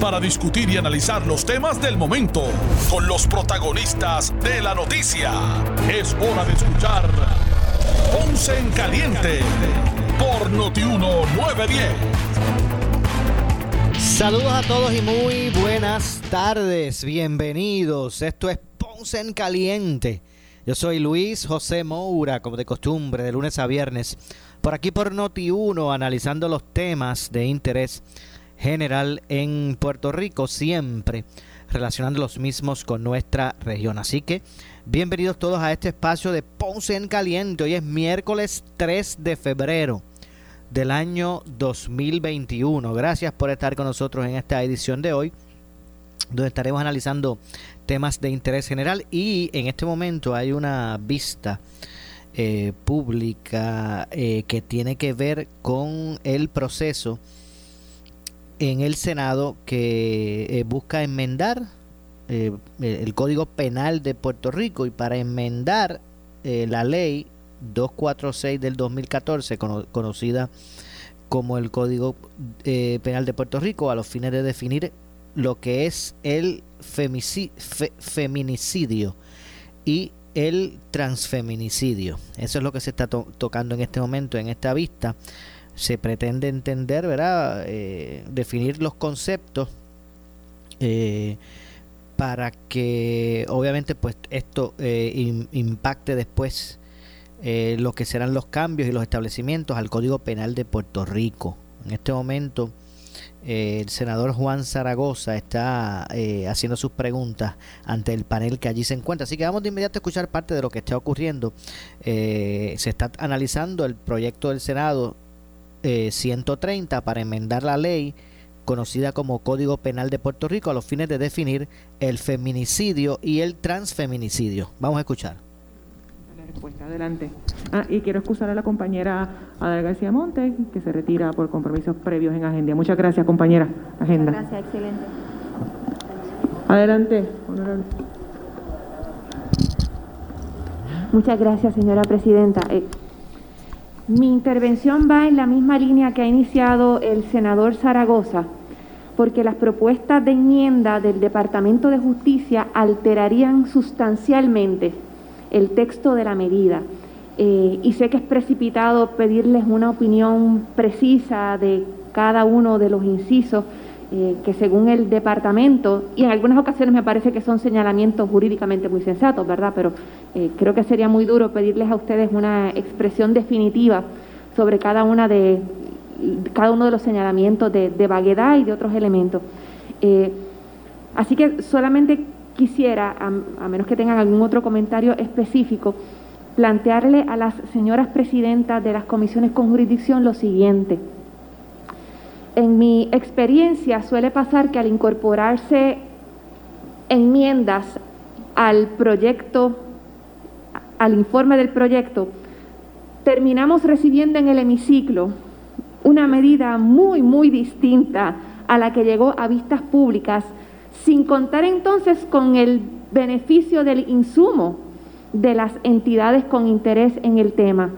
para discutir y analizar los temas del momento con los protagonistas de la noticia. Es hora de escuchar Ponce en Caliente por Notiuno 910. Saludos a todos y muy buenas tardes. Bienvenidos. Esto es Ponce en Caliente. Yo soy Luis José Moura, como de costumbre, de lunes a viernes por aquí por Noti1, analizando los temas de interés general en Puerto Rico, siempre relacionando los mismos con nuestra región. Así que bienvenidos todos a este espacio de Ponce en Caliente. Hoy es miércoles 3 de febrero del año 2021. Gracias por estar con nosotros en esta edición de hoy, donde estaremos analizando temas de interés general y en este momento hay una vista eh, pública eh, que tiene que ver con el proceso en el Senado que eh, busca enmendar el Código Penal de Puerto Rico y para enmendar la ley 246 del 2014, conocida como el Código Penal de Puerto Rico, a los fines de definir lo que es el feminicidio y el transfeminicidio. Eso es lo que se está tocando en este momento, en esta vista. Se pretende entender, ¿verdad? Eh, definir los conceptos eh, para que obviamente pues esto eh, impacte después lo que serán los cambios y los establecimientos al Código Penal de Puerto Rico. En este momento el senador Juan Zaragoza está eh, haciendo sus preguntas ante el panel que allí se encuentra. Así que vamos de inmediato a escuchar parte de lo que está ocurriendo. Eh, se está analizando el proyecto del Senado 130 eh, para enmendar la ley conocida como Código Penal de Puerto Rico a los fines de definir el feminicidio y el transfeminicidio. Vamos a escuchar respuesta. Adelante. Ah, y quiero excusar a la compañera Ada García Monte, que se retira por compromisos previos en agenda. Muchas gracias, compañera. Agenda. gracias, excelente. Adelante, honorable. Muchas gracias, señora presidenta. Eh, mi intervención va en la misma línea que ha iniciado el senador Zaragoza, porque las propuestas de enmienda del Departamento de Justicia alterarían sustancialmente el texto de la medida. Eh, y sé que es precipitado pedirles una opinión precisa de cada uno de los incisos eh, que según el departamento, y en algunas ocasiones me parece que son señalamientos jurídicamente muy sensatos, ¿verdad? Pero eh, creo que sería muy duro pedirles a ustedes una expresión definitiva sobre cada una de cada uno de los señalamientos de, vaguedad y de otros elementos. así que solamente quisiera, a, menos que tengan algún otro comentario específico, plantearle a las señoras presidentas de las comisiones con jurisdicción lo siguiente. En mi experiencia suele pasar que al incorporarse enmiendas al proyecto, al informe del proyecto, terminamos recibiendo en el hemiciclo una medida muy, muy distinta a la que llegó a vistas públicas sin contar entonces con el beneficio del insumo de las entidades con interés en el tema.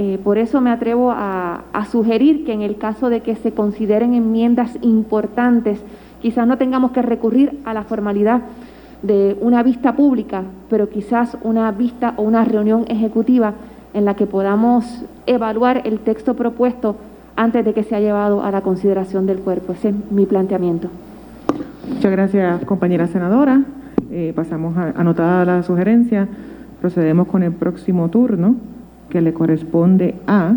Eh, por eso me atrevo a, sugerir que en el caso de que se consideren enmiendas importantes, quizás no tengamos que recurrir a la formalidad de una vista pública, pero quizás una vista o una reunión ejecutiva en la que podamos evaluar el texto propuesto antes de que sea llevado a la consideración del cuerpo. Ese es mi planteamiento. Muchas gracias, compañera senadora. Eh, pasamos a anotada la sugerencia. Procedemos con el próximo turno, que le corresponde a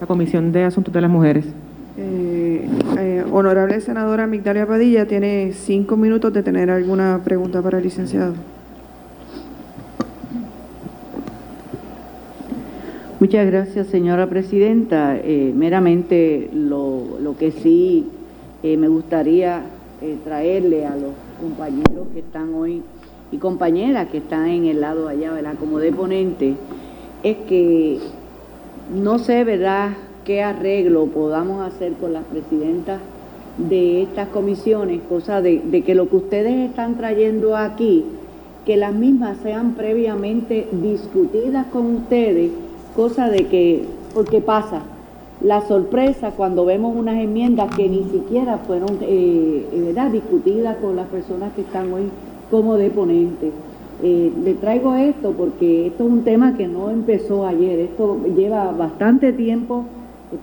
la Comisión de Asuntos de las Mujeres. Eh, eh, honorable senadora Migdalia Padilla, tiene cinco minutos de tener alguna pregunta para el licenciado. Muchas gracias, señora presidenta. meramente lo, lo que sí eh, me gustaría eh, traerle a los compañeros que están hoy y compañeras que están en el lado allá, ¿verdad? Como de ponente, es que no sé, ¿verdad?, qué arreglo podamos hacer con las presidentas de estas comisiones, cosa de, que lo que ustedes están trayendo aquí, que las mismas sean previamente discutidas con ustedes, cosa de que, porque pasa, la sorpresa cuando vemos unas enmiendas que ni siquiera fueron eh, ¿verdad? discutidas con las personas que están hoy como deponentes. Eh, le traigo esto porque esto es un tema que no empezó ayer, esto lleva bastante tiempo,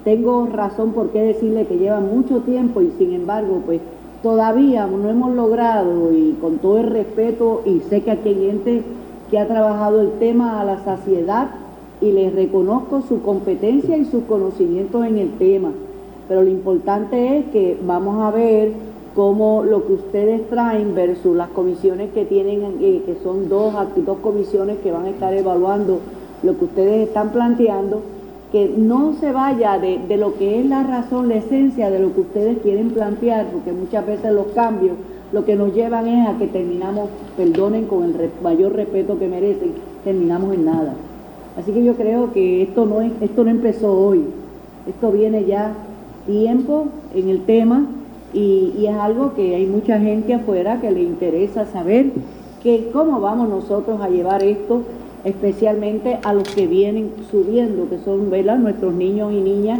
tengo razón por qué decirle que lleva mucho tiempo y sin embargo pues todavía no hemos logrado y con todo el respeto y sé que aquí hay gente que ha trabajado el tema a la saciedad y les reconozco su competencia y sus conocimientos en el tema. Pero lo importante es que vamos a ver cómo lo que ustedes traen versus las comisiones que tienen, eh, que son dos, dos comisiones que van a estar evaluando lo que ustedes están planteando, que no se vaya de, de lo que es la razón, la esencia de lo que ustedes quieren plantear, porque muchas veces los cambios lo que nos llevan es a que terminamos, perdonen con el mayor respeto que merecen, terminamos en nada. Así que yo creo que esto no, es, esto no empezó hoy, esto viene ya tiempo en el tema y, es algo que hay mucha gente afuera que le interesa saber que cómo vamos nosotros a llevar esto, especialmente a los que vienen subiendo, que son nuestros niños y niñas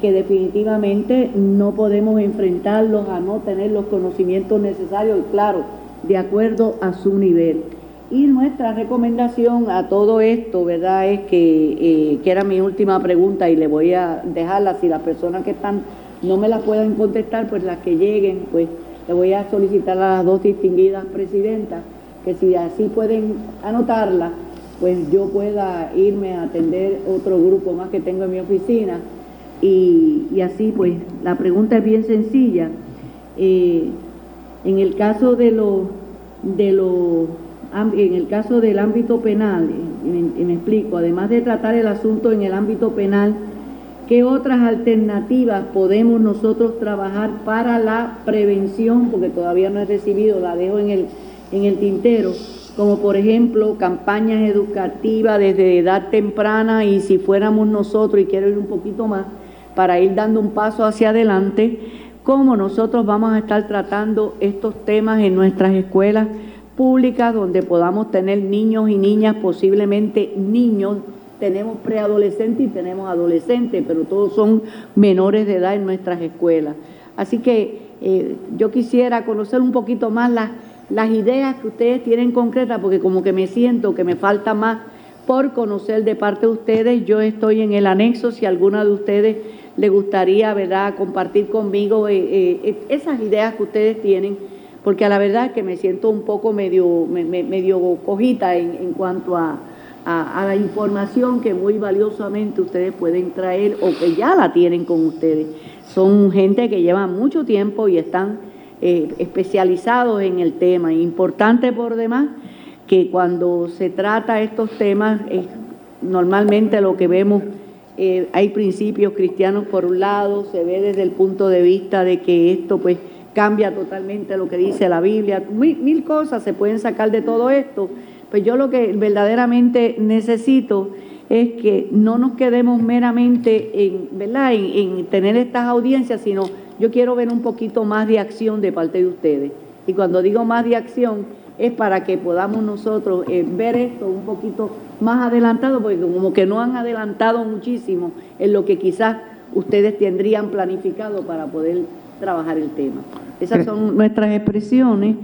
que definitivamente no podemos enfrentarlos a no tener los conocimientos necesarios y claro, de acuerdo a su nivel. Y nuestra recomendación a todo esto, ¿verdad? Es que, eh, que era mi última pregunta y le voy a dejarla, si las personas que están no me la puedan contestar, pues las que lleguen, pues le voy a solicitar a las dos distinguidas presidentas que si así pueden anotarla, pues yo pueda irme a atender otro grupo más que tengo en mi oficina. Y, y así, pues la pregunta es bien sencilla. Eh, en el caso de los de los en el caso del ámbito penal, y me, explico, además de tratar el asunto en el ámbito penal, ¿qué otras alternativas podemos nosotros trabajar para la prevención? Porque todavía no he recibido, la dejo en el, en el tintero, como por ejemplo campañas educativas desde edad temprana y si fuéramos nosotros, y quiero ir un poquito más, para ir dando un paso hacia adelante, cómo nosotros vamos a estar tratando estos temas en nuestras escuelas públicas donde podamos tener niños y niñas, posiblemente niños, tenemos preadolescentes y tenemos adolescentes, pero todos son menores de edad en nuestras escuelas. Así que eh, yo quisiera conocer un poquito más las, las ideas que ustedes tienen concretas, porque como que me siento que me falta más por conocer de parte de ustedes. Yo estoy en el anexo, si alguna de ustedes le gustaría, ¿verdad?, compartir conmigo eh, eh, esas ideas que ustedes tienen porque a la verdad que me siento un poco medio, medio cojita en, cuanto a, la información que muy valiosamente ustedes pueden traer o que ya la tienen con ustedes. Son gente que lleva mucho tiempo y están eh, especializados en el tema. Importante por demás que cuando se trata estos temas, normalmente lo que vemos, eh, hay principios cristianos por un lado, se ve desde el punto de vista de que esto pues cambia totalmente lo que dice la Biblia, mil, cosas se pueden sacar de todo esto, pues yo lo que verdaderamente necesito es que no nos quedemos meramente en, ¿verdad? En, tener estas audiencias, sino yo quiero ver un poquito más de acción de parte de ustedes. Y cuando digo más de acción es para que podamos nosotros eh, ver esto un poquito más adelantado, porque como que no han adelantado muchísimo en lo que quizás ustedes tendrían planificado para poder trabajar el tema. Esas son nuestras expresiones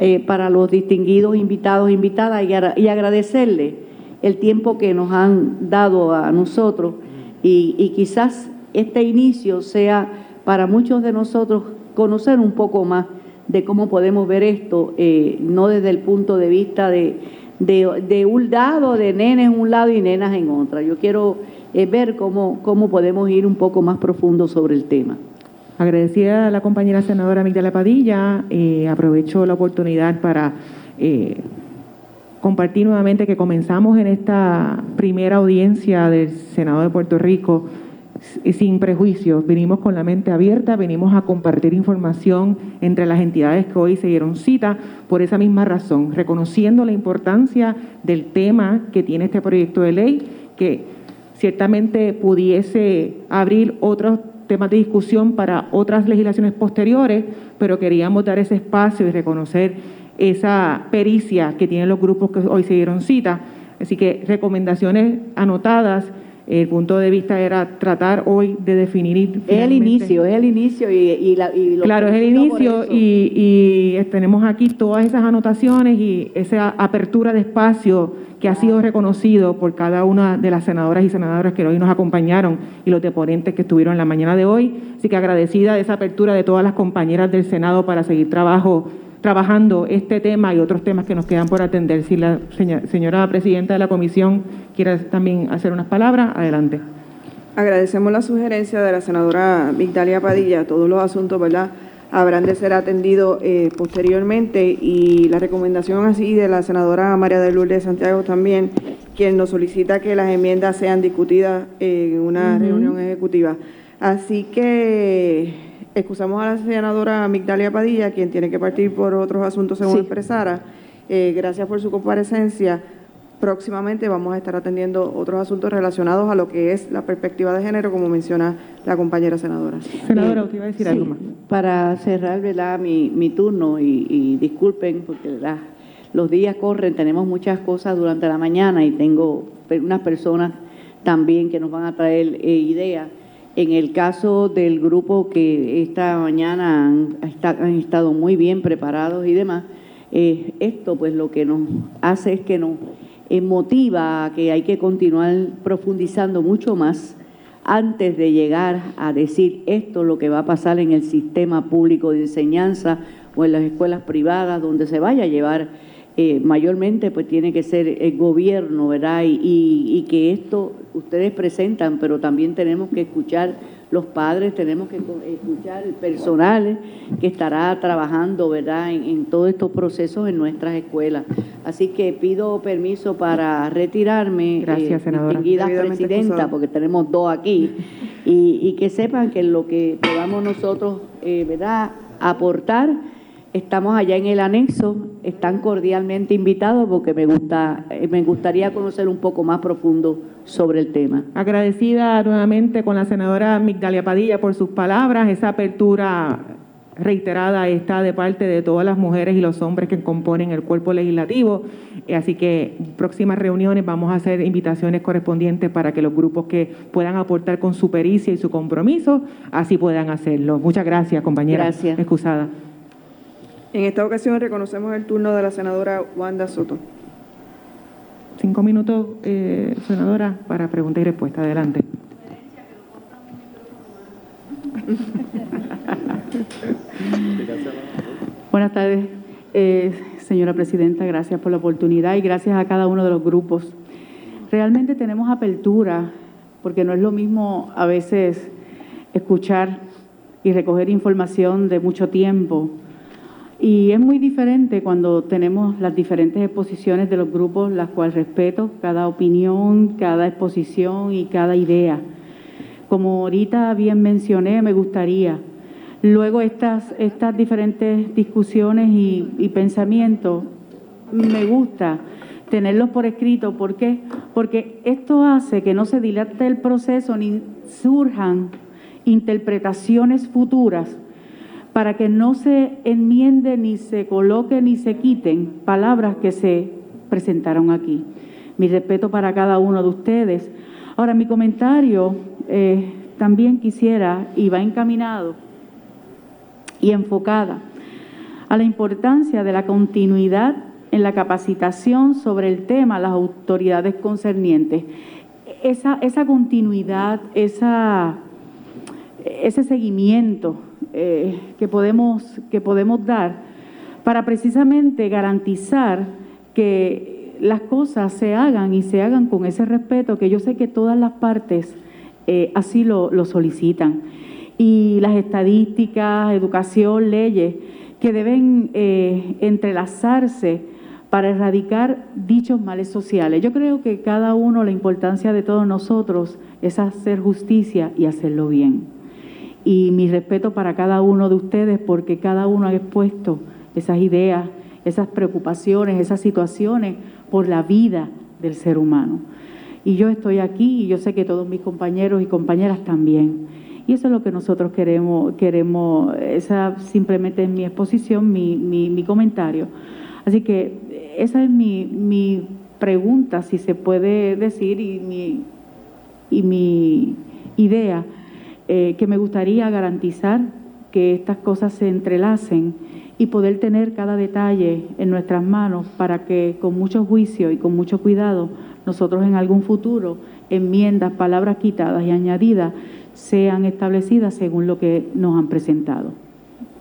eh, para los distinguidos invitados e invitadas y, agradecerles el tiempo que nos han dado a nosotros y, quizás este inicio sea para muchos de nosotros conocer un poco más de cómo podemos ver esto, eh, no desde el punto de vista de, de, un lado, de nenes en un lado y nenas en otra. Yo quiero eh, ver cómo, cómo podemos ir un poco más profundo sobre el tema. Agradecida a la compañera senadora Migdalia Padilla, eh, aprovecho la oportunidad para eh, compartir nuevamente que comenzamos en esta primera audiencia del Senado de Puerto Rico sin prejuicios, venimos con la mente abierta, venimos a compartir información entre las entidades que hoy se dieron cita por esa misma razón, reconociendo la importancia del tema que tiene este proyecto de ley, que ciertamente pudiese abrir otros temas de discusión para otras legislaciones posteriores, pero queríamos dar ese espacio y reconocer esa pericia que tienen los grupos que hoy se dieron cita. Así que recomendaciones anotadas el punto de vista era tratar hoy de definir. Es el inicio, es el inicio y, la, Claro, es el inicio y, tenemos aquí todas esas anotaciones y esa apertura de espacio que ha sido reconocido por cada una de las senadoras y senadoras que hoy nos acompañaron y los deponentes que estuvieron en la mañana de hoy. Así que agradecida de esa apertura de todas las compañeras del Senado para seguir trabajo trabajando este tema y otros temas que nos quedan por atender. Si la señora presidenta de la comisión quiere también hacer unas palabras, adelante. Agradecemos la sugerencia de la senadora Victalia Padilla. Todos los asuntos, ¿verdad?, habrán de ser atendidos eh, posteriormente y la recomendación así de la senadora María de Lourdes Santiago también, quien nos solicita que las enmiendas sean discutidas en una reunión ejecutiva. Así que Excusamos a la senadora Migdalia Padilla, quien tiene que partir por otros asuntos según expresara. Eh, gracias por su comparecencia. Próximamente vamos a estar atendiendo otros asuntos relacionados a lo que es la perspectiva de género, como menciona la compañera senadora. Senadora, usted iba a decir algo más. Para cerrar ¿verdad? Mi, mi turno, y, disculpen porque los días corren, tenemos muchas cosas durante la mañana y tengo unas personas también que nos van a traer eh, ideas. En el caso del grupo que esta mañana han, estado muy bien preparados y demás, eh, esto pues lo que nos hace es que nos eh, motiva a que hay que continuar profundizando mucho más antes de llegar a decir esto lo que va a pasar en el sistema público de enseñanza o en las escuelas privadas, donde se vaya a llevar eh, mayormente pues tiene que ser el gobierno, ¿verdad? Y, y, que esto ustedes presentan, pero también tenemos que escuchar los padres, tenemos que escuchar el personal que estará trabajando, ¿verdad?, en, todos estos procesos en nuestras escuelas. Así que pido permiso para retirarme, Gracias, eh, distinguida presidenta, porque tenemos dos aquí, y, y, que sepan que lo que podamos nosotros, eh, ¿verdad?, aportar Estamos allá en el anexo, están cordialmente invitados porque me gusta, eh, me gustaría conocer un poco más profundo sobre el tema. Agradecida nuevamente con la senadora Migdalia Padilla por sus palabras, esa apertura reiterada está de parte de todas las mujeres y los hombres que componen el cuerpo legislativo. Eh, así que próximas reuniones vamos a hacer invitaciones correspondientes para que los grupos que puedan aportar con su pericia y su compromiso, así puedan hacerlo. Muchas gracias, compañera. Gracias. Excusada. En esta ocasión reconocemos el turno de la senadora Wanda Soto. Cinco minutos, eh, senadora, para pregunta y respuesta. Adelante. Buenas tardes, eh, señora presidenta. Gracias por la oportunidad y gracias a cada uno de los grupos. Realmente tenemos apertura, porque no es lo mismo a veces escuchar y recoger información de mucho tiempo y es muy diferente cuando tenemos las diferentes exposiciones de los grupos, las cuales respeto, cada opinión, cada exposición y cada idea. Como ahorita bien mencioné, me gustaría, luego estas, estas diferentes discusiones y, pensamientos, me gusta tenerlos por escrito. ¿Por qué? Porque esto hace que no se dilate el proceso ni surjan interpretaciones futuras para que no se enmiende ni se coloque ni se quiten palabras que se presentaron aquí. Mi respeto para cada uno de ustedes. Ahora, mi comentario eh, también quisiera, y va encaminado y enfocada a la importancia de la continuidad en la capacitación sobre el tema las autoridades concernientes. Esa, esa continuidad, esa, ese seguimiento eh, que, podemos, que podemos dar para precisamente garantizar que las cosas se hagan y se hagan con ese respeto que yo sé que todas las partes eh, así lo, solicitan. Y las estadísticas, educación, leyes, que deben eh, entrelazarse para erradicar dichos males sociales. Yo creo que cada uno, la importancia de todos nosotros es hacer justicia y hacerlo bien. Y mi respeto para cada uno de ustedes porque cada uno ha expuesto esas ideas, esas preocupaciones, esas situaciones por la vida del ser humano. Y yo estoy aquí y yo sé que todos mis compañeros y compañeras también. Y eso es lo que nosotros queremos, queremos esa simplemente es mi exposición, mi, mi, comentario. Así que esa es mi, mi, pregunta, si se puede decir, y mi, y mi idea, eh, que me gustaría garantizar que estas cosas se entrelacen y poder tener cada detalle en nuestras manos para que con mucho juicio y con mucho cuidado nosotros en algún futuro enmiendas, palabras quitadas y añadidas sean establecidas según lo que nos han presentado.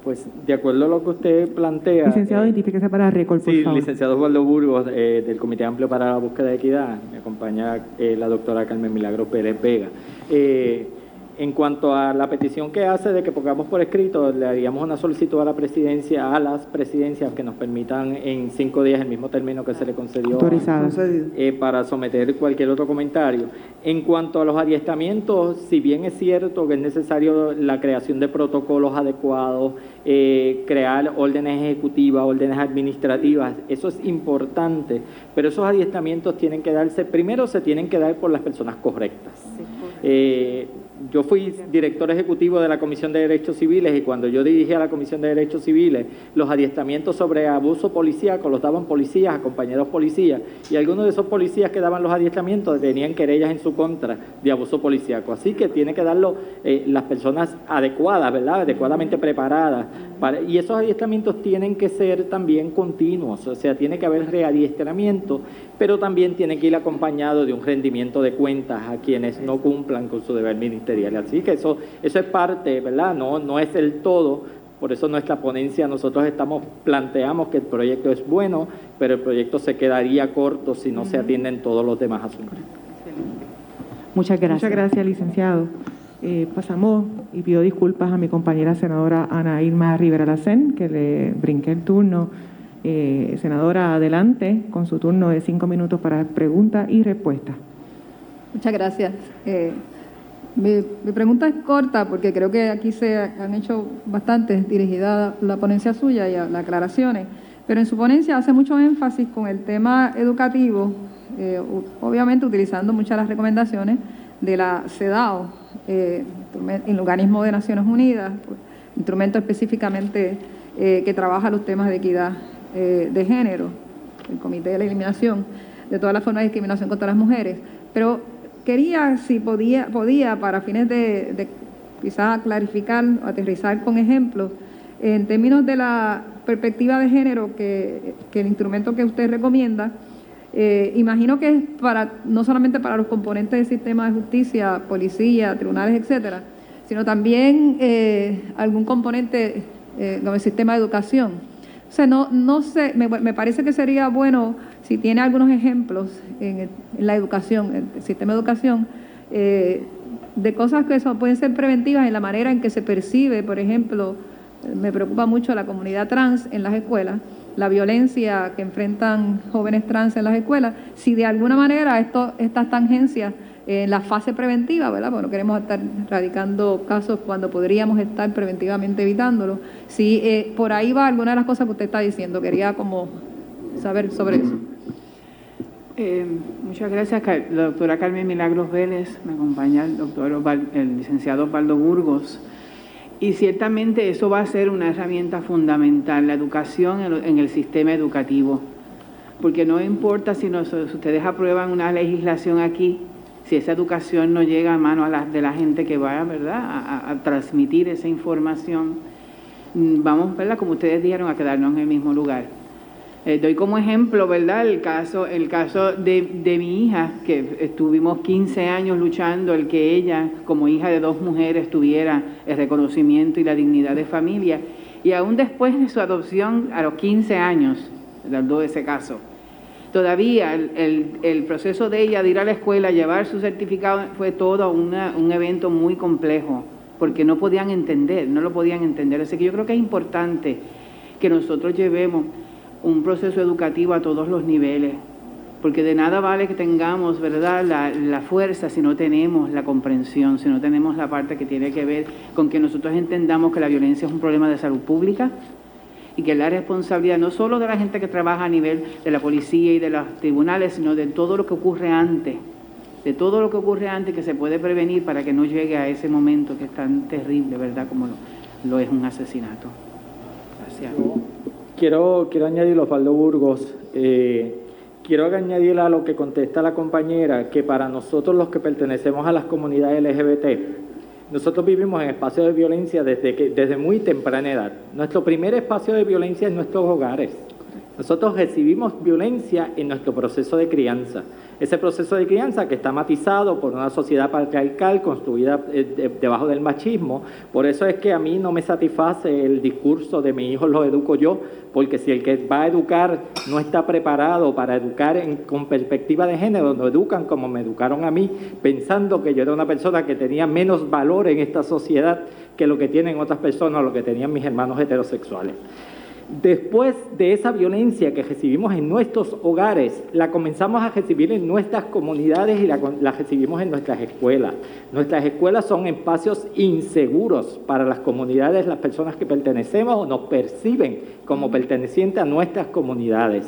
Pues de acuerdo a lo que usted plantea. Licenciado, eh, identifíquese para récord, por sí, licenciado Osvaldo Burgos, eh, del Comité Amplio para la Búsqueda de Equidad. Me acompaña eh, la doctora Carmen Milagro Pérez Vega. En cuanto a la petición que hace de que pongamos por escrito, le haríamos una solicitud a la presidencia, a las presidencias que nos permitan en cinco días el mismo término que se le concedió eh, para someter cualquier otro comentario. En cuanto a los adiestramientos, si bien es cierto que es necesario la creación de protocolos adecuados, eh, crear órdenes ejecutivas, órdenes administrativas, eso es importante, pero esos adiestramientos tienen que darse, primero se tienen que dar por las personas correctas. Eh, yo fui director ejecutivo de la Comisión de Derechos Civiles y cuando yo dirigía la Comisión de Derechos Civiles, los adiestramientos sobre abuso policíaco los daban policías a compañeros policías y algunos de esos policías que daban los adiestramientos tenían querellas en su contra de abuso policíaco. Así que tiene que darlo eh, las personas adecuadas, ¿verdad? Adecuadamente preparadas. y esos adiestramientos tienen que ser también continuos, o sea, tiene que haber readiestramiento, pero también tiene que ir acompañado de un rendimiento de cuentas a quienes no cumplan con su deber ministerial Así que eso, eso es parte, ¿verdad? No, no es el todo. Por eso nuestra ponencia nosotros estamos planteamos que el proyecto es bueno, pero el proyecto se quedaría corto si no se atienden todos los demás asuntos. Muchas gracias. Muchas gracias, licenciado. Eh, pasamos y pido disculpas a mi compañera senadora Ana Irma Rivera Lacén, que le brinqué el turno. Eh, senadora, adelante con su turno de cinco minutos para preguntas y respuestas. Muchas gracias. Eh, mi, pregunta es corta porque creo que aquí se han hecho bastantes dirigidas la ponencia suya y a las aclaraciones, pero en su ponencia hace mucho énfasis con el tema educativo, eh, obviamente utilizando muchas de las recomendaciones de la CEDAW, eh, el organismo de Naciones Unidas, instrumento específicamente eh, que trabaja los temas de equidad de género, el Comité de la Eliminación de todas las formas de discriminación contra las mujeres, pero quería, si podía, podía para fines de, de quizás clarificar o aterrizar con ejemplos, en términos de la perspectiva de género que, el instrumento que usted recomienda, eh, imagino que es para no solamente para los componentes del sistema de justicia, policía, tribunales, etcétera, sino también eh, algún componente eh, sistema de educación. O sea, no, no sé, me parece que sería bueno si tiene algunos ejemplos en, la educación, en el sistema de educación, eh, de cosas que son, pueden ser preventivas en la manera en que se percibe, por ejemplo, me preocupa mucho la comunidad trans en las escuelas, la violencia que enfrentan jóvenes trans en las escuelas, si de alguna manera esto, estas tangencias en la fase preventiva, ¿verdad? Bueno, queremos estar radicando casos cuando podríamos estar preventivamente evitándolo. Si eh, por ahí va alguna de las cosas que usted está diciendo, quería como saber sobre eso. Eh, muchas gracias, la doctora Carmen Milagros Vélez, me acompaña el doctor el licenciado Osvaldo Burgos. Y ciertamente eso va a ser una herramienta fundamental, la educación en el sistema educativo. Porque no importa si, ustedes aprueban una legislación aquí, si esa educación no llega a mano a de la gente que va ¿verdad? A, a transmitir esa información, mm, vamos, ¿verdad? como ustedes dijeron, a quedarnos en el mismo lugar. Eh, doy como ejemplo, ¿verdad?, el caso, el caso de, de, mi hija, que estuvimos 15 años luchando el que ella, como hija de dos mujeres, tuviera el reconocimiento y la dignidad de familia. Y aún después de su adopción, a los 15 años, dando ese caso, todavía el, el, proceso de ella de ir a la escuela, llevar su certificado, fue todo un evento muy complejo, porque no podían entender, no lo podían entender. Así que yo creo que es importante que nosotros llevemos un proceso educativo a todos los niveles, porque de nada vale que tengamos, ¿verdad?, la, la, fuerza si no tenemos la comprensión, si no tenemos la parte que tiene que ver con que nosotros entendamos que la violencia es un problema de salud pública y que la responsabilidad no solo de la gente que trabaja a nivel de la policía y de los tribunales, sino de todo lo que ocurre antes, de todo lo que ocurre antes que se puede prevenir para que no llegue a ese momento que es tan terrible, ¿verdad?, como lo, es un asesinato. Gracias. Quiero, quiero añadir, Osvaldo Burgos, eh, quiero añadir a lo que contesta la compañera, que para nosotros los que pertenecemos a las comunidades LGBT, nosotros vivimos en espacios de violencia desde, que, desde muy temprana edad. Nuestro primer espacio de violencia es nuestros hogares. Nosotros recibimos violencia en nuestro proceso de crianza. Ese proceso de crianza que está matizado por una sociedad patriarcal construida eh, debajo del machismo. Por eso es que a mí no me satisface el discurso de mi hijo lo educo yo, porque si el que va a educar no está preparado para educar con perspectiva de género, no educan como me educaron a mí, pensando que yo era una persona que tenía menos valor en esta sociedad que lo que tienen otras personas o lo que tenían mis hermanos heterosexuales. Después de esa violencia que recibimos en nuestros hogares, la comenzamos a recibir en nuestras comunidades y la, recibimos en nuestras escuelas. Nuestras escuelas son espacios inseguros para las comunidades, las personas que pertenecemos o nos perciben como pertenecientes a nuestras comunidades.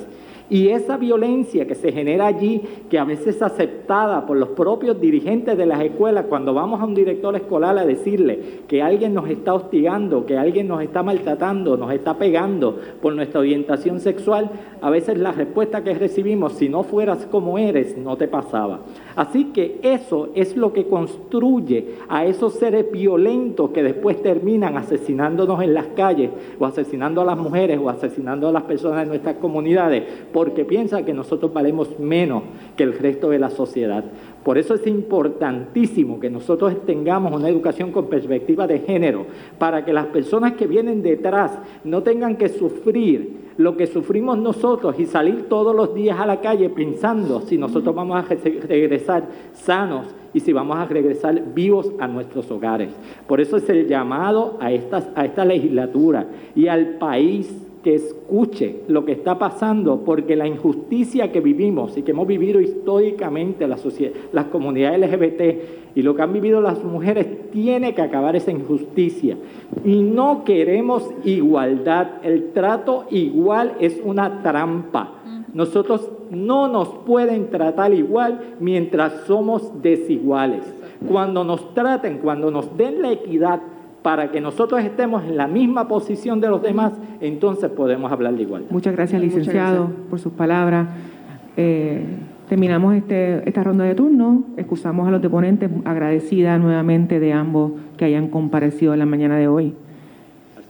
Y esa violencia que se genera allí, que a veces es aceptada por los propios dirigentes de las escuelas, cuando vamos a un director escolar a decirle que alguien nos está hostigando, que alguien nos está maltratando, nos está pegando por nuestra orientación sexual, a veces la respuesta que recibimos, si no fueras como eres, no te pasaba. Así que eso es lo que construye a esos seres violentos que después terminan asesinándonos en las calles, o asesinando a las mujeres, o asesinando a las personas de nuestras comunidades porque piensa que nosotros valemos menos que el resto de la sociedad. Por eso es importantísimo que nosotros tengamos una educación con perspectiva de género, para que las personas que vienen detrás no tengan que sufrir lo que sufrimos nosotros y salir todos los días a la calle pensando si nosotros vamos a regresar sanos y si vamos a regresar vivos a nuestros hogares. Por eso es el llamado a, a esta legislatura y al país que escuche lo que está pasando, porque la injusticia que vivimos y que hemos vivido históricamente las, las comunidades LGBT y lo que han vivido las mujeres, tiene que acabar esa injusticia. Y no queremos igualdad. El trato igual es una trampa. Nosotros no nos pueden tratar igual mientras somos desiguales. Cuando nos traten, cuando nos den la equidad, para que nosotros estemos en la misma posición de los demás, entonces podemos hablar de igualdad. Muchas gracias, licenciado, por sus palabras. Eh, terminamos este, esta ronda de turno. Excusamos a los deponentes, agradecida nuevamente de ambos que hayan comparecido en la mañana de hoy.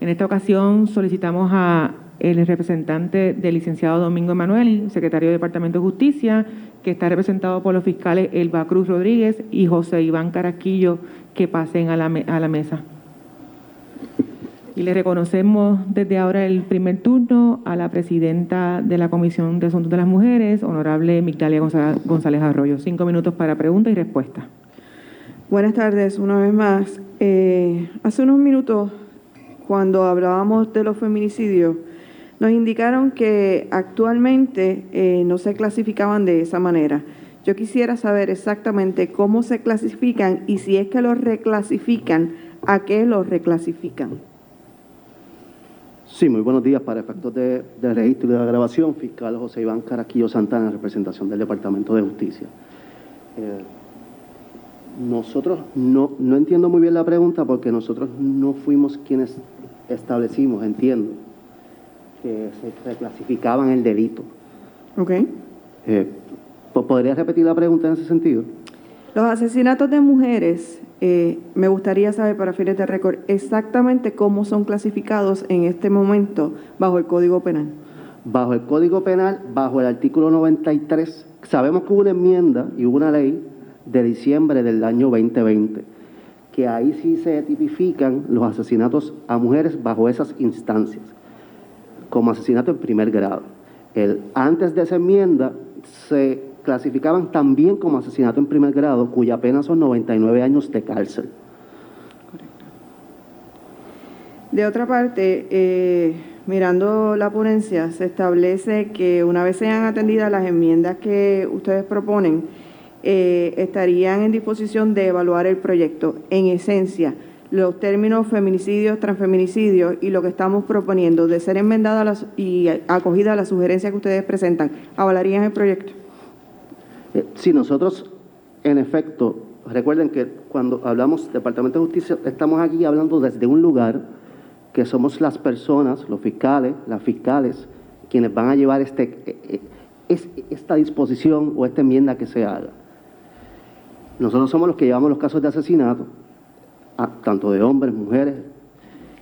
En esta ocasión solicitamos a el representante del licenciado Domingo Emanuel, secretario del Departamento de Justicia, que está representado por los fiscales Elba Cruz Rodríguez y José Iván Carasquillo, que pasen a la, a la mesa. Y le reconocemos desde ahora el primer turno a la presidenta de la Comisión de Asuntos de las Mujeres, honorable Migdalia González Arroyo. Cinco minutos para pregunta y respuesta. Buenas tardes, una vez más. Eh, hace unos minutos, cuando hablábamos de los feminicidios, nos indicaron que actualmente eh, no se clasificaban de esa manera. Yo quisiera saber exactamente cómo se clasifican y si es que los reclasifican, ¿a qué los reclasifican? Sí, muy buenos días. Para efectos de, registro y de grabación, fiscal José Iván Caraquillo Santana, en representación del Departamento de Justicia. Eh, nosotros no, no entiendo muy bien la pregunta porque nosotros no fuimos quienes establecimos, entiendo, que se reclasificaban el delito. Ok. Eh, ¿Podría repetir la pregunta en ese sentido? Los asesinatos de mujeres eh, me gustaría saber, para fines de récord, exactamente cómo son clasificados en este momento bajo el Código Penal. Bajo el Código Penal, bajo el artículo 93, sabemos que hubo una enmienda y una ley de diciembre del año 2020, que ahí sí se tipifican los asesinatos a mujeres bajo esas instancias, como asesinato en primer grado. El, antes de esa enmienda se clasificaban también como asesinato en primer grado, cuya pena son 99 años de cárcel. De otra parte, eh, mirando la ponencia, se establece que una vez sean atendidas las enmiendas que ustedes proponen, eh, estarían en disposición de evaluar el proyecto. En esencia, los términos feminicidios, transfeminicidios y lo que estamos proponiendo de ser enmendada y acogida a la sugerencia que ustedes presentan, ¿avalarían el proyecto? Eh, sí, nosotros, en efecto, recuerden que cuando hablamos Departamento de Justicia, estamos aquí hablando desde un lugar que somos las personas, los fiscales, las fiscales, quienes van a llevar este, eh, esta disposición o esta enmienda que se haga. Nosotros somos los que llevamos los casos de asesinato, tanto de hombres, mujeres,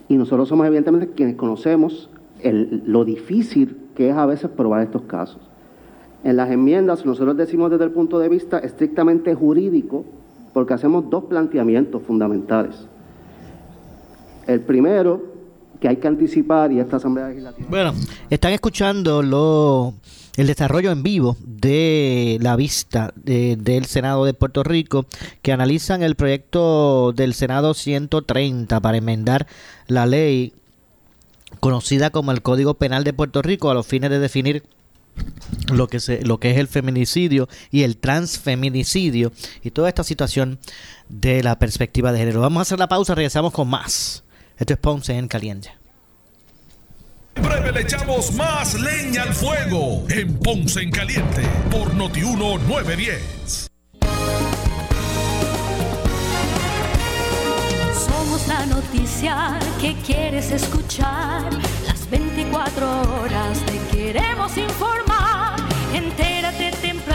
y nosotros somos evidentemente quienes conocemos lo difícil que es a veces probar estos casos. En las enmiendas nosotros decimos desde el punto de vista estrictamente jurídico, porque hacemos dos planteamientos fundamentales. El primero, que hay que anticipar, y esta Asamblea Legislativa... Bueno, están escuchando lo el desarrollo en vivo de la vista del Senado de Puerto Rico que analizan el proyecto del Senado 130 para enmendar la ley conocida como el Código Penal de Puerto Rico a los fines de definir lo que, se, lo que es el feminicidio y el transfeminicidio y toda esta situación de la perspectiva de género. Vamos a hacer la pausa, regresamos con más. Esto es Ponce en Caliente breve le echamos más leña al fuego en Ponce en Caliente por Notiuno 910. Somos la noticia que quieres escuchar. Las 24 horas te queremos informar. Entérate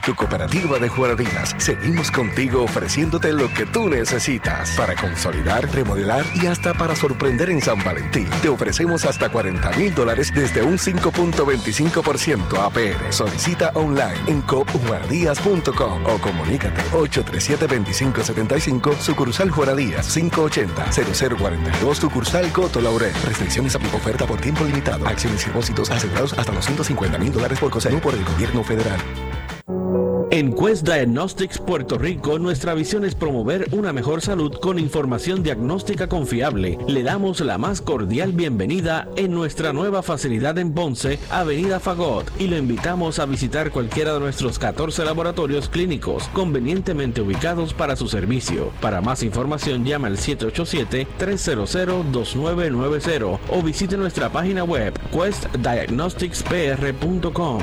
tu cooperativa de Juanadinas seguimos contigo ofreciéndote lo que tú necesitas para consolidar, remodelar y hasta para sorprender en San Valentín. Te ofrecemos hasta 40 mil dólares desde un 5.25% APR. Solicita online en copjuanadías.com o comunícate 837-2575 sucursal Juanadías 580-0042 sucursal Coto Laurel. Restricciones a oferta por tiempo limitado. Acciones y depósitos asegurados hasta los 150 mil dólares por cosa por el gobierno federal. En Quest Diagnostics Puerto Rico, nuestra visión es promover una mejor salud con información diagnóstica confiable. Le damos la más cordial bienvenida en nuestra nueva facilidad en Ponce, Avenida Fagot, y lo invitamos a visitar cualquiera de nuestros 14 laboratorios clínicos convenientemente ubicados para su servicio. Para más información, llame al 787-300-2990 o visite nuestra página web questdiagnosticspr.com.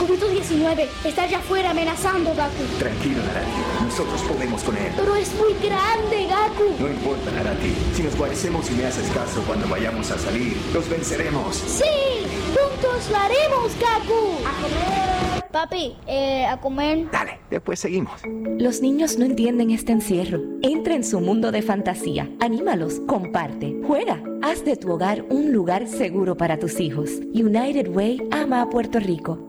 COVID-19 está allá afuera amenazando, Gaku. Tranquilo, Narati. Nosotros podemos con él. Pero es muy grande, Gaku. No importa, Narati. Si nos guarecemos y me haces caso cuando vayamos a salir, los venceremos. ¡Sí! ¡Juntos lo haremos, Gaku! ¡A comer! Papi, eh, a comer. Dale, después seguimos. Los niños no entienden este encierro. Entra en su mundo de fantasía. Anímalos, comparte, juega. Haz de tu hogar un lugar seguro para tus hijos. United Way ama a Puerto Rico.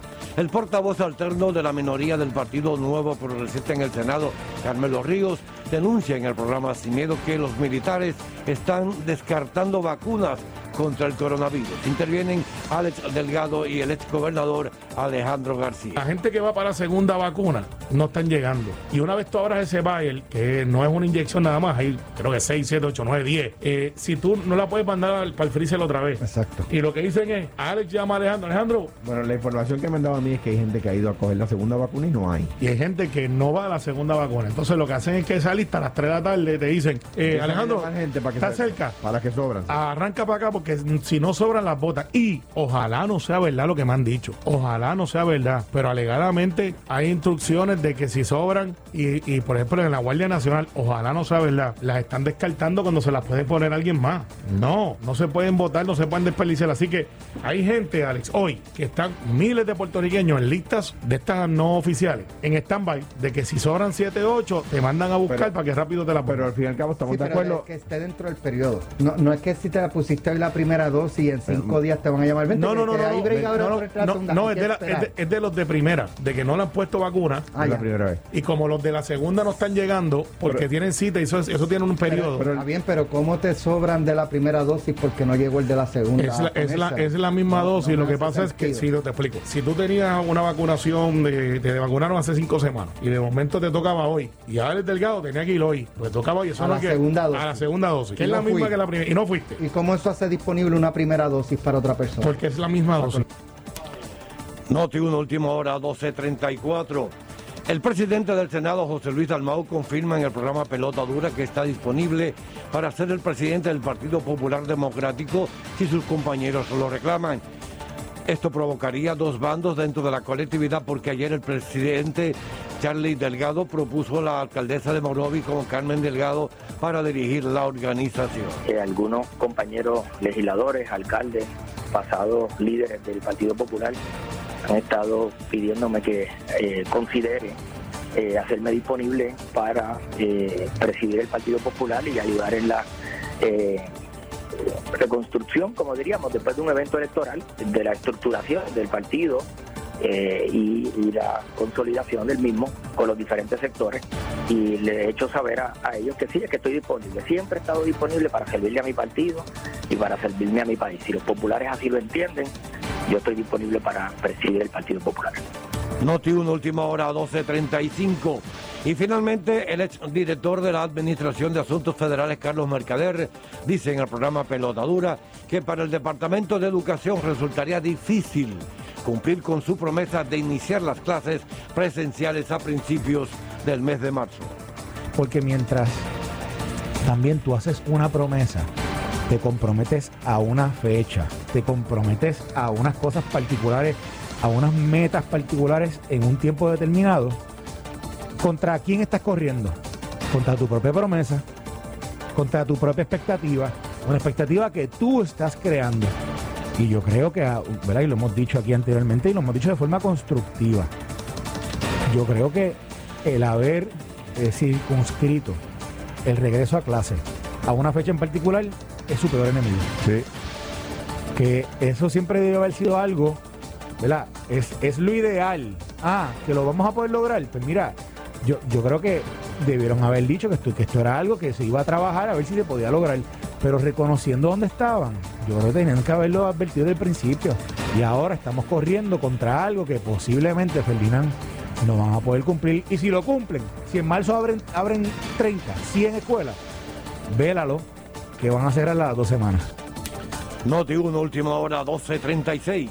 El portavoz alterno de la minoría del Partido Nuevo Progresista en el Senado, Carmelo Ríos, denuncia en el programa Sin Miedo que los militares están descartando vacunas contra el coronavirus. Intervienen Alex Delgado y el ex gobernador Alejandro García. La gente que va para la segunda vacuna no están llegando. Y una vez tú abras ese vial, que no es una inyección nada más, hay creo que 6, 7, 8, 9, 10. eh, si tú no la puedes mandar al, para el freezer otra vez. Exacto. Y lo que dicen es, Alex llama a Alejandro. Alejandro, Bueno, la información que me han dado a mí es que hay gente que ha ido a coger la segunda vacuna y no hay. y hay gente que no va a la segunda vacuna. Entonces lo que hacen es que esa lista a las 3 de la tarde te dicen, eh, Alejandro, gente para que ¿está se- cerca? Para que sobran. Arranca para acá porque si no sobran las botas. Y ojalá no sea verdad lo que me han dicho. Ojalá no sea verdad. Pero alegadamente hay instrucciones de que si sobran, y, y, por ejemplo en la Guardia Nacional, ojalá no sea verdad, las están descartando cuando se las puede poner alguien más. No, no se pueden votar, no se pueden desperdiciar. Así que hay gente, Alex, hoy que están miles de puertorriqueños en listas de estas no oficiales, en stand-by, de que si sobran 7, 8, te mandan a buscar Para que rápido te la. Pero al fin y al cabo estamos Sí, de pero acuerdo. es que esté dentro del periodo. No, no es que si te la pusiste en la primera dosis y en cinco días te van a llamar. Vente, No, no, no, no, no, es de, la- esperar. es de- es de los de primera, de que no le han puesto vacuna. Ah, la primera vez. Y como los de la segunda no están llegando porque Pero- tienen cita y eso, es- eso tiene un periodo. Pero, está bien, pero ¿cómo te sobran de la primera dosis porque no llegó el de la segunda? es, la, es, la, ponérsela? es la misma No, dosis. no lo que pasa es que, si te explico, si tú tenías una vacunación, de, te vacunaron hace cinco semanas y de momento te tocaba hoy y ahora el delgado tenía que ir hoy, pues tocaba. Eso A la que- segunda dosis. A la segunda dosis, que Y es no la misma fui. que la primera. Y no fuiste, ¿Y cómo eso hace disponible una primera dosis para otra persona? porque es la misma dosis. Noti 1, última hora, 12.34. El presidente del Senado, José Luis Dalmau, confirma en el programa Pelota Dura que está disponible para ser el presidente del Partido Popular Democrático si sus compañeros lo reclaman. Esto provocaría dos bandos dentro de la colectividad porque ayer el presidente Charlie Delgado propuso a la alcaldesa de Morovi con Carmen Delgado para dirigir la organización. algunos compañeros legisladores, alcaldes, pasados líderes del Partido Popular han estado pidiéndome que eh, considere eh, hacerme disponible para eh, presidir el Partido Popular y ayudar en la reconstrucción, como diríamos, después de un evento electoral, de la estructuración del partido eh, y, la consolidación del mismo con los diferentes sectores. Y le he hecho saber a, a ellos que sí, es que estoy disponible. Siempre he estado disponible para servirle a mi partido y para servirme a mi país. Si los populares así lo entienden, yo estoy disponible para presidir el Partido Popular. Noti 1, última hora, 12.35. Y finalmente, el ex director de la Administración de Asuntos Federales, Carlos Mercader, dice en el programa Pelota Dura que para el Departamento de Educación resultaría difícil cumplir con su promesa de iniciar las clases presenciales a principios del mes de marzo. Porque mientras también tú haces una promesa, te comprometes a una fecha, te comprometes a unas cosas particulares, a unas metas particulares en un tiempo determinado, ¿contra quién estás corriendo? Contra tu propia promesa, contra tu propia expectativa, una expectativa que tú estás creando. Y yo creo que, ah, ¿verdad? Y lo hemos dicho aquí anteriormente y lo hemos dicho de forma constructiva. Yo creo que el haber eh, circunscrito el regreso a clase a una fecha en particular es su peor enemigo. Que eso siempre debe haber sido algo, ¿verdad? Es, es lo ideal. Ah, que lo vamos a poder lograr. Pues mira, yo, yo creo que debieron haber dicho que esto, que esto era algo que se iba a trabajar a ver si se podía lograr. Pero reconociendo dónde estaban, yo creo que tenían que haberlo advertido desde el principio. Y ahora estamos corriendo contra algo que posiblemente, Ferdinand, no van a poder cumplir. Y si lo cumplen, si en marzo abren, abren 30, 100 escuelas, vélalo, que van a cerrar las dos semanas. Noti 1, última hora, 12.36.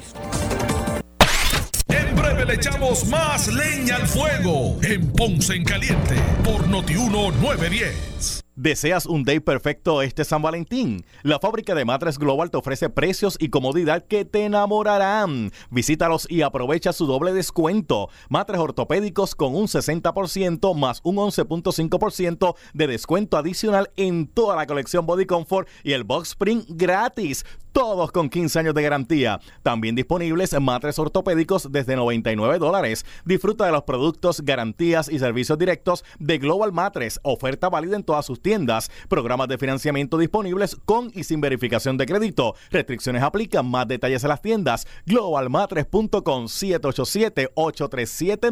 En breve le echamos más leña al fuego en Ponce en Caliente por Noti 1 910. ¿Deseas un day perfecto este San Valentín? La fábrica de matres Global te ofrece precios y comodidad que te enamorarán. Visítalos y aprovecha su doble descuento. Matres ortopédicos con un 60% más un 11.5% de descuento adicional en toda la colección Body Comfort y el Box Spring gratis todos con 15 años de garantía. También disponibles matres ortopédicos desde 99 dólares. Disfruta de los productos, garantías y servicios directos de Global Matres. Oferta válida en todas sus tiendas. Programas de financiamiento disponibles con y sin verificación de crédito. Restricciones aplican. Más detalles en las tiendas. Globalmatres.com 787 837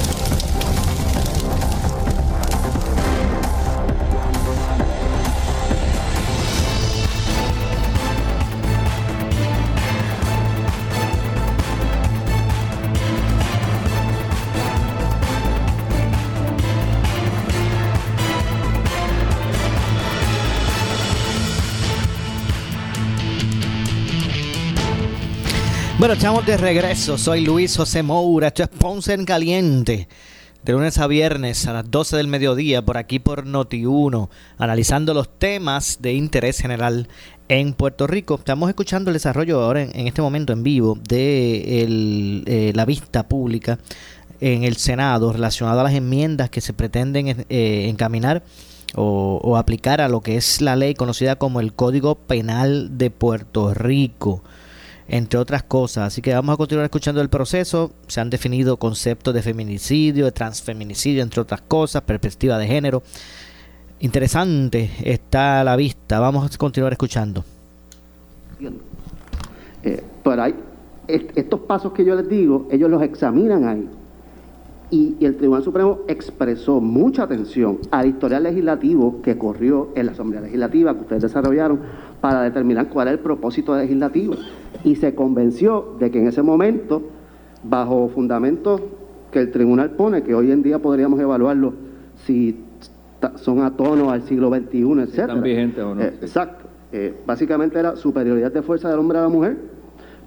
Estamos de regreso. Soy Luis José Moura. Esto es Ponce en Caliente. De lunes a viernes a las 12 del mediodía por aquí por Noti1, analizando los temas de interés general en Puerto Rico. Estamos escuchando el desarrollo ahora en, este momento en vivo de eh, la vista pública en el Senado relacionado a las enmiendas que se pretenden eh, encaminar o aplicar a lo que es la ley conocida como el Código Penal de Puerto Rico entre otras cosas. Así que vamos a continuar escuchando el proceso. Se han definido conceptos de feminicidio, de transfeminicidio, entre otras cosas, perspectiva de género. Interesante está a la vista. Vamos a continuar escuchando. Eh, pero hay estos pasos que yo les digo, ellos los examinan ahí. Y, y, el Tribunal Supremo expresó mucha atención al historial legislativo que corrió en la Asamblea Legislativa que ustedes desarrollaron para determinar cuál es el propósito legislativo y se convenció de que en ese momento, bajo fundamentos que el tribunal pone, que hoy en día podríamos evaluarlo si son a tono al siglo XXI, etc. ¿Están vigentes o no? Eh, exacto. Eh, básicamente era superioridad de fuerza del hombre a la mujer,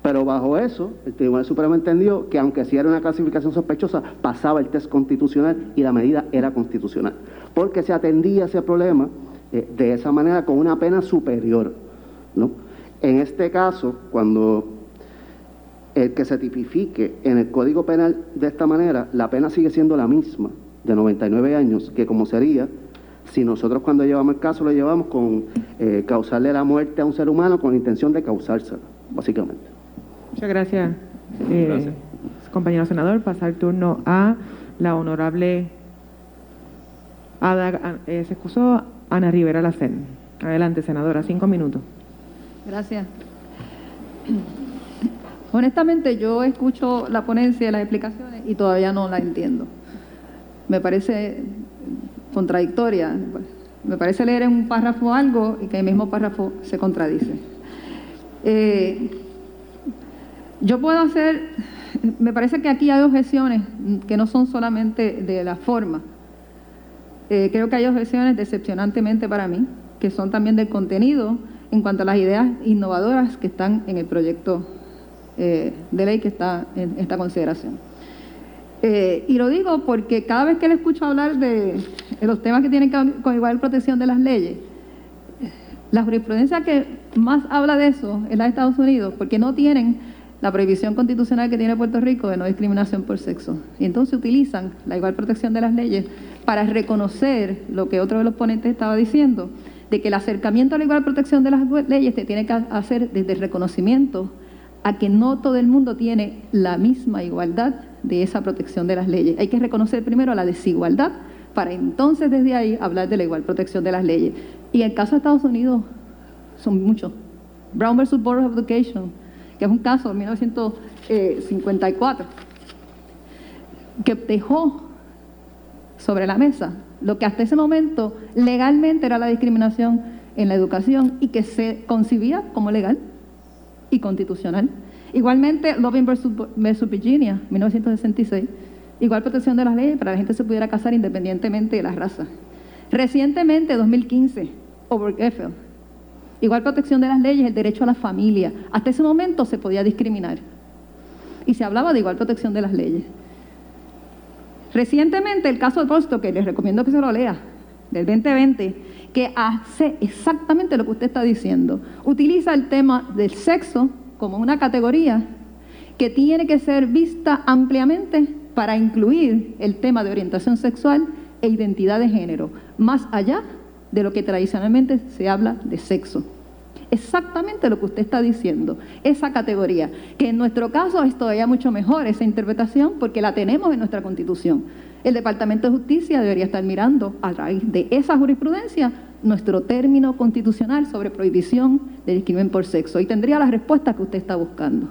pero bajo eso el Tribunal Supremo entendió que aunque si era una clasificación sospechosa, pasaba el test constitucional y la medida era constitucional, porque se atendía ese problema eh, de esa manera con una pena superior, ¿no? En este caso, cuando el que se tipifique en el Código Penal de esta manera, la pena sigue siendo la misma, de 99 años, que como sería si nosotros cuando llevamos el caso lo llevamos con eh, causarle la muerte a un ser humano con la intención de causársela, básicamente. Muchas gracias, eh, compañero senador. Pasar el turno a la honorable Ada, eh, se excusó Ana Rivera Lacen. Adelante, senadora, cinco minutos. Gracias. Honestamente, yo escucho la ponencia y las explicaciones y todavía no la entiendo. Me parece contradictoria. Me parece leer en un párrafo algo y que el mismo párrafo se contradice. Eh, yo puedo hacer, me parece que aquí hay objeciones que no son solamente de la forma. Eh, creo que hay objeciones decepcionantemente para mí, que son también del contenido en cuanto a las ideas innovadoras que están en el proyecto eh, de ley que está en esta consideración. Eh, y lo digo porque cada vez que le escucho hablar de, los temas que tienen que ver con igual protección de las leyes, la jurisprudencia que más habla de eso es la de Estados Unidos, porque no tienen la prohibición constitucional que tiene Puerto Rico de no discriminación por sexo. Y entonces utilizan la igual protección de las leyes para reconocer lo que otro de los ponentes estaba diciendo, de que el acercamiento a la igual protección de las leyes te tiene que hacer desde el reconocimiento a que no todo el mundo tiene la misma igualdad de esa protección de las leyes. Hay que reconocer primero la desigualdad para entonces desde ahí hablar de la igual protección de las leyes. Y el caso de Estados Unidos son muchos. Brown versus Board of Education, que es un caso de 1954, que dejó sobre la mesa lo que hasta ese momento legalmente era la discriminación en la educación y que se concibía como legal y constitucional. Igualmente, Loving versus, Virginia, 1966, igual protección de las leyes para que la gente se pudiera casar independientemente de la raza. Recientemente, 2015, Obergefell, igual protección de las leyes, el derecho a la familia. Hasta ese momento se podía discriminar y se hablaba de igual protección de las leyes. Recientemente, el caso de Posto, que les recomiendo que se lo lea, del 2020, que hace exactamente lo que usted está diciendo. Utiliza el tema del sexo como una categoría que tiene que ser vista ampliamente para incluir el tema de orientación sexual e identidad de género, más allá de lo que tradicionalmente se habla de sexo. Exactamente lo que usted está diciendo, esa categoría, que en nuestro caso es todavía mucho mejor esa interpretación porque la tenemos en nuestra constitución. El Departamento de Justicia debería estar mirando a raíz de esa jurisprudencia nuestro término constitucional sobre prohibición de discriminación por sexo y tendría la respuesta que usted está buscando.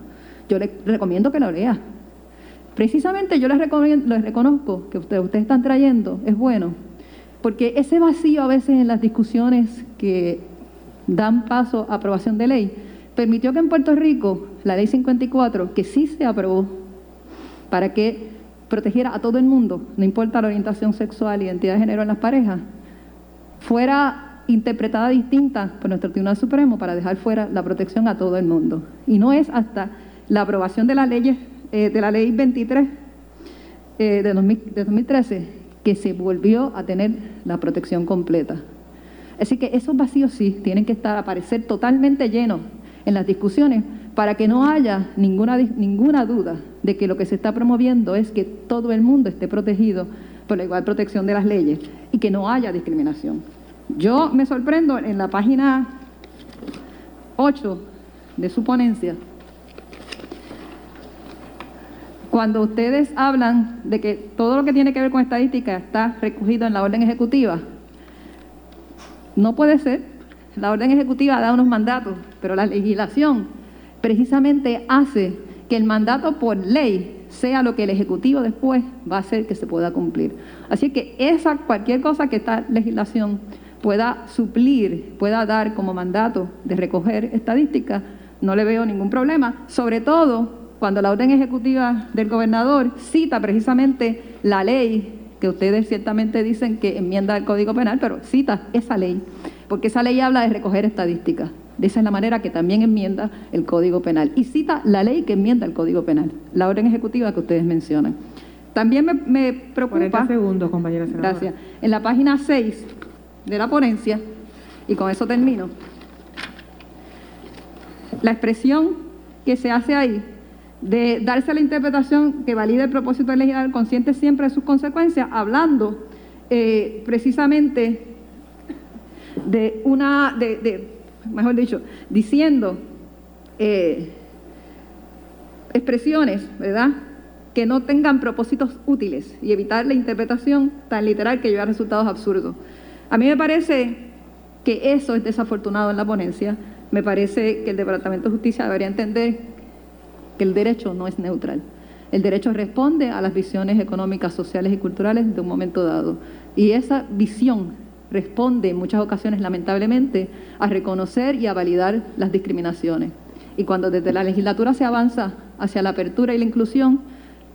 Yo le recomiendo que lo lea. Precisamente yo les, reconozco que ustedes están trayendo es bueno, porque ese vacío a veces en las discusiones que dan paso a aprobación de ley permitió que en Puerto Rico la ley 54, que sí se aprobó para que protegiera a todo el mundo, no importa la orientación sexual, identidad de género en las parejas, fuera interpretada distinta por nuestro Tribunal Supremo para dejar fuera la protección a todo el mundo. Y no es hasta la aprobación de la ley, eh, de la ley 23 eh, de, 2013 que se volvió a tener la protección completa. Así que esos vacíos sí tienen que estar, aparecer totalmente llenos en las discusiones para que no haya ninguna, ninguna duda de que lo que se está promoviendo es que todo el mundo esté protegido por la igual protección de las leyes y que no haya discriminación. Yo me sorprendo en la página 8 de su ponencia, cuando ustedes hablan de que todo lo que tiene que ver con estadística está recogido en la orden ejecutiva, no puede ser. La orden ejecutiva da unos mandatos, pero la legislación precisamente hace que el mandato por ley sea lo que el Ejecutivo después va a hacer que se pueda cumplir. Así que esa, cualquier cosa que esta legislación pueda suplir, pueda dar como mandato de recoger estadísticas, no le veo ningún problema, sobre todo cuando la orden ejecutiva del gobernador cita precisamente la ley que ustedes ciertamente dicen que enmienda el Código Penal, pero cita esa ley, porque esa ley habla de recoger estadísticas. De esa es la manera que también enmienda el Código Penal. Y cita la ley que enmienda el Código Penal, la orden ejecutiva que ustedes mencionan. También me, preocupa... 40 segundos, compañera senadora. Gracias. En la página 6 de la ponencia, y con eso termino, la expresión que se hace ahí de darse la interpretación que valide el propósito del legislador consciente siempre de sus consecuencias, hablando eh, precisamente de una, de, mejor dicho, diciendo eh, expresiones, ¿verdad?, que no tengan propósitos útiles y evitar la interpretación tan literal que lleva a resultados absurdos. A mí me parece que eso es desafortunado en la ponencia. Me parece que el Departamento de Justicia debería entender que el derecho no es neutral. El derecho responde a las visiones económicas, sociales y culturales de un momento dado. Y esa visión responde en muchas ocasiones, lamentablemente, a reconocer y a validar las discriminaciones. Y cuando desde la legislatura se avanza hacia la apertura y la inclusión,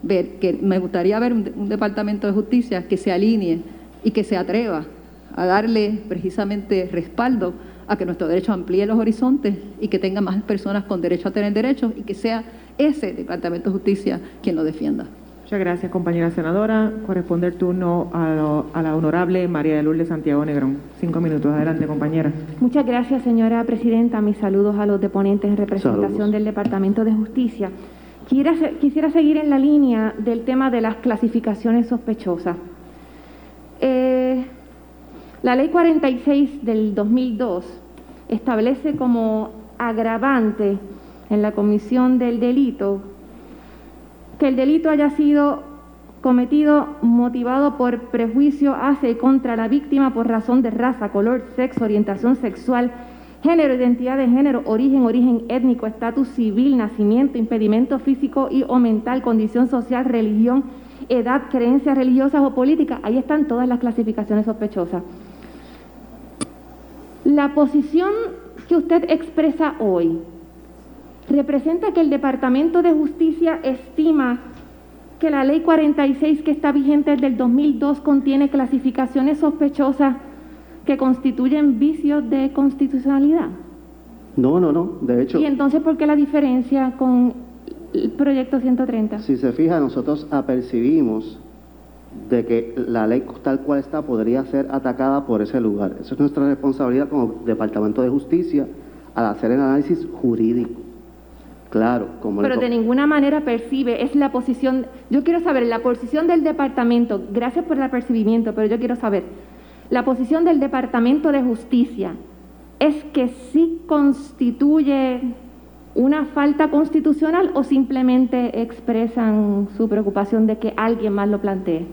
ver que me gustaría ver un, departamento de justicia que se alinee y que se atreva a darle precisamente respaldo a que nuestro derecho amplíe los horizontes y que tenga más personas con derecho a tener derechos y que sea ese Departamento de Justicia quien lo defienda. Muchas gracias, compañera senadora. Corresponde el turno a, la honorable María de Lourdes Santiago Negrón. Cinco minutos. Adelante, compañera. Muchas gracias, señora presidenta. Mis saludos a los deponentes en representación del Departamento de Justicia. Quisiera, quisiera, seguir en la línea del tema de las clasificaciones sospechosas. Eh, la ley 46 del 2002 establece como agravante en la comisión del delito que el delito haya sido cometido motivado por prejuicio hacia y contra la víctima por razón de raza, color, sexo, orientación sexual, género, identidad de género, origen, origen étnico, estatus civil, nacimiento, impedimento físico y o mental, condición social, religión, edad, creencias religiosas o políticas. Ahí están todas las clasificaciones sospechosas. La posición que usted expresa hoy representa que el Departamento de Justicia estima que la ley 46 que está vigente desde el 2002 contiene clasificaciones sospechosas que constituyen vicios de constitucionalidad. No, no, no. De hecho, ¿Y entonces por qué la diferencia con el proyecto 130? si se fija, nosotros apercibimos de que la ley tal cual está podría ser atacada por ese lugar. Eso es nuestra responsabilidad como Departamento de Justicia al hacer el análisis jurídico. Claro, como Pero de ninguna manera percibe, es la posición, yo quiero saber la posición del departamento, gracias por el apercibimiento, pero yo quiero saber, la posición del Departamento de Justicia es que sí constituye una falta constitucional o simplemente expresan su preocupación de que alguien más lo plantee.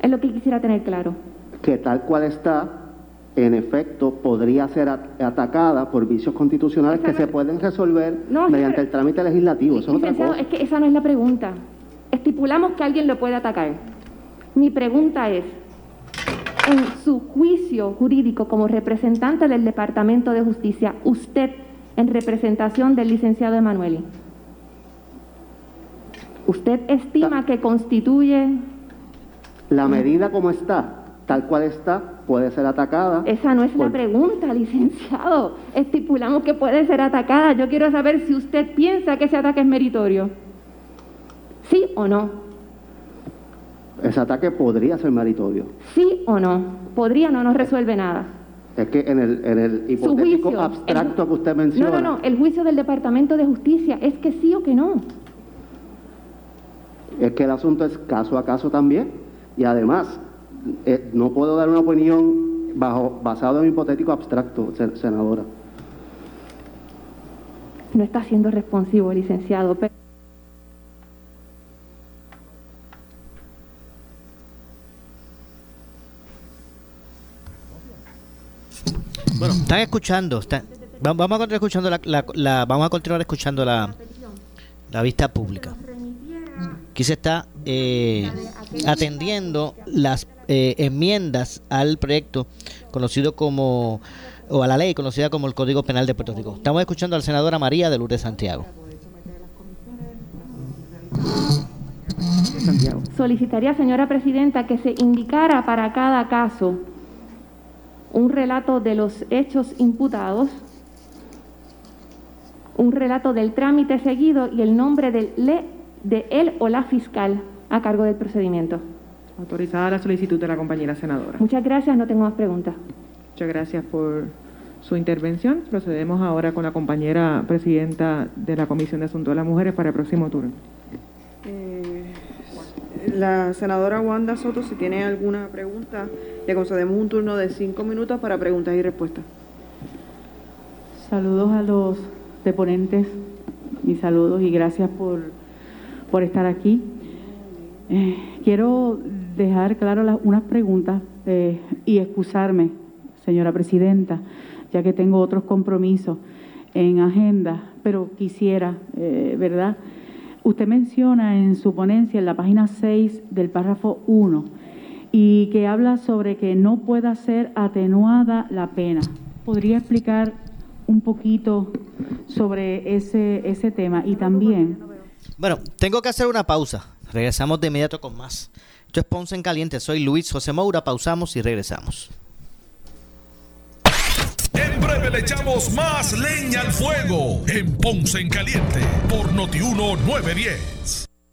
Es lo que quisiera tener claro. que tal cual está, en efecto, podría ser at- atacada por vicios constitucionales que se pueden resolver No, mediante pero- el trámite legislativo. Eso es otra cosa. es que esa no es la pregunta. Estipulamos que alguien lo puede atacar. Mi pregunta es, en su juicio jurídico como representante del Departamento de Justicia, usted en representación del licenciado Emanueli, ¿usted estima que constituye... La medida como está, tal cual está, puede ser atacada. Esa no es la pregunta, licenciado. Estipulamos que puede ser atacada. Yo quiero saber si usted piensa que ese ataque es meritorio. ¿Sí o no? Ese ataque podría ser meritorio. ¿Sí o no? Podría, no nos resuelve nada. Es que en el, en el hipotético juicio, abstracto el- que usted menciona, No, no, no. El juicio del Departamento de Justicia es que sí o que no. es que el asunto es caso a caso también. Y además, eh, no puedo dar una opinión bajo, basado en un hipotético abstracto, sen- senadora. No está siendo responsivo, licenciado. Pero... Bueno, están escuchando. están- va- vamos a continuar escuchando la, la- la- vamos a continuar escuchando la, la vista pública. Aquí se está eh, atendiendo las eh, enmiendas al proyecto conocido como o a la ley conocida como el Código Penal de Puerto Rico. Estamos escuchando a la senadora María de Lourdes Santiago. Solicitaría, señora presidenta, que se indicara para cada caso un relato de los hechos imputados, un relato del trámite seguido y el nombre del le, de él o la fiscal a cargo del procedimiento. Autorizada la solicitud de la compañera senadora. Muchas gracias, no tengo más preguntas. Muchas gracias por su intervención. Procedemos ahora con la compañera presidenta de la Comisión de Asuntos de las Mujeres para el próximo turno. Eh, la senadora Wanda Soto, si tiene alguna pregunta, le concedemos un turno de cinco minutos para preguntas y respuestas. Saludos a los deponentes, mis saludos y gracias por, por estar aquí. Eh, quiero dejar claro las- unas preguntas eh, y excusarme, señora presidenta, ya que tengo otros compromisos en agenda, pero quisiera, eh, ¿verdad? Usted menciona en su ponencia, en la página 6 del párrafo 1, y que habla sobre que no pueda ser atenuada la pena. ¿Podría explicar un poquito sobre ese, ese tema? Y también... Bueno, tengo que hacer una pausa. Regresamos de inmediato con más. Esto es Ponce en Caliente. Soy Luis José Moura. Pausamos y regresamos. En breve le echamos más leña al fuego en Ponce en Caliente por Notiuno 910.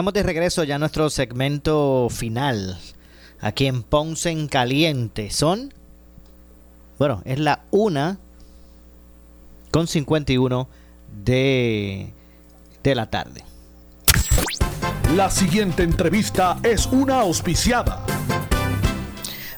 Estamos de regreso ya a nuestro segmento final. Aquí en Ponce en Caliente. Son. Bueno, es la una con 51 de, de la tarde. La siguiente entrevista es una auspiciada.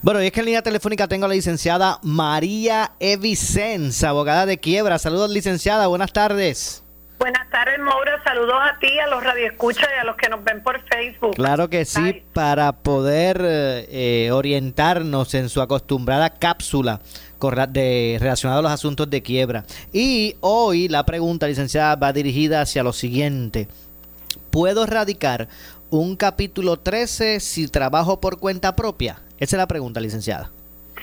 Bueno, y es que en línea telefónica tengo a la licenciada María Evicens, abogada de quiebra. Saludos, licenciada. Buenas tardes. Buenas tardes, Maura. Saludos a ti, a los radioescuchas y a los que nos ven por Facebook. Claro que sí, para poder eh, orientarnos en su acostumbrada cápsula de, relacionada a los asuntos de quiebra. Y hoy la pregunta, licenciada, va dirigida hacia lo siguiente. ¿Puedo radicar un capítulo 13 si trabajo por cuenta propia? Esa es la pregunta, licenciada.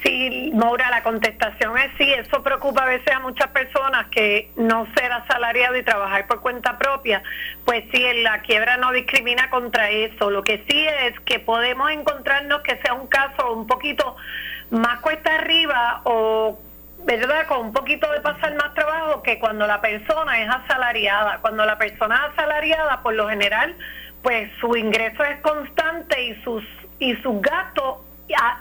Sí, Maura, la contestación es sí. Eso preocupa a veces a muchas personas que no ser asalariado y trabajar por cuenta propia. Pues sí, la quiebra no discrimina contra eso. Lo que sí es que podemos encontrarnos que sea un caso un poquito más cuesta arriba o ¿verdad? Con un poquito de pasar más trabajo que cuando la persona es asalariada. Cuando la persona es asalariada, por lo general, pues su ingreso es constante y sus y sus gastos